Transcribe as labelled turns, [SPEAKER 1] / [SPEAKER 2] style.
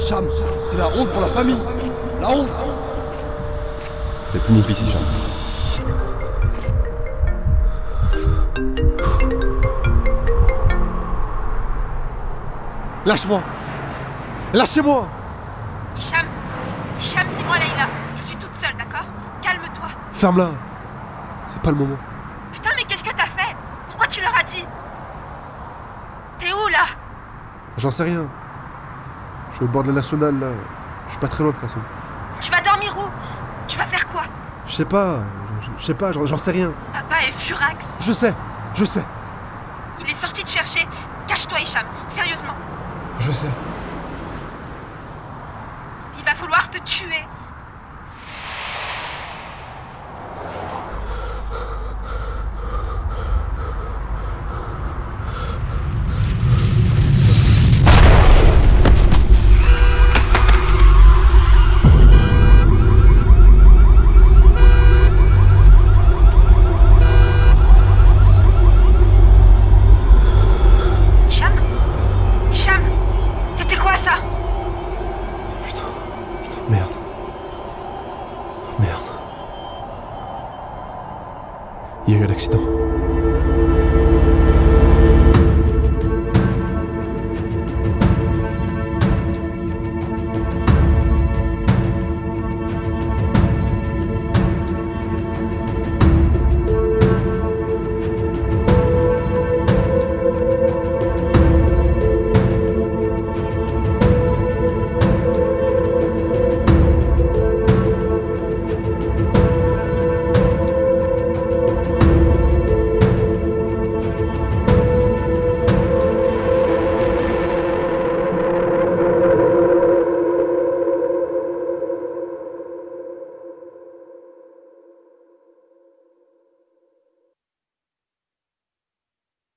[SPEAKER 1] Cham, c'est la honte pour la famille. La honte.
[SPEAKER 2] T'es plus mon fils, Hicham.
[SPEAKER 3] Lâche-moi Lâchez-moi
[SPEAKER 4] Hicham Hicham, c'est moi Leïla. Je suis toute seule, d'accord? Calme-toi.
[SPEAKER 3] Ferme-la C'est pas le moment.
[SPEAKER 4] Putain, mais qu'est-ce que t'as fait? Pourquoi tu leur as dit? T'es où là?
[SPEAKER 3] J'en sais rien. Je suis au bord de la nationale là. Je suis pas très loin de toute façon.
[SPEAKER 4] Tu vas dormir où? Tu vas faire quoi?
[SPEAKER 3] Je sais pas, je, sais pas, j'en j'en sais rien.
[SPEAKER 4] Papa est furax.
[SPEAKER 3] Je sais, je sais,
[SPEAKER 4] Il est sorti te chercher. Cache-toi, Hicham. Sérieusement.
[SPEAKER 3] je sais.
[SPEAKER 4] Il va falloir te tuer.
[SPEAKER 3] il y a eu l'accident.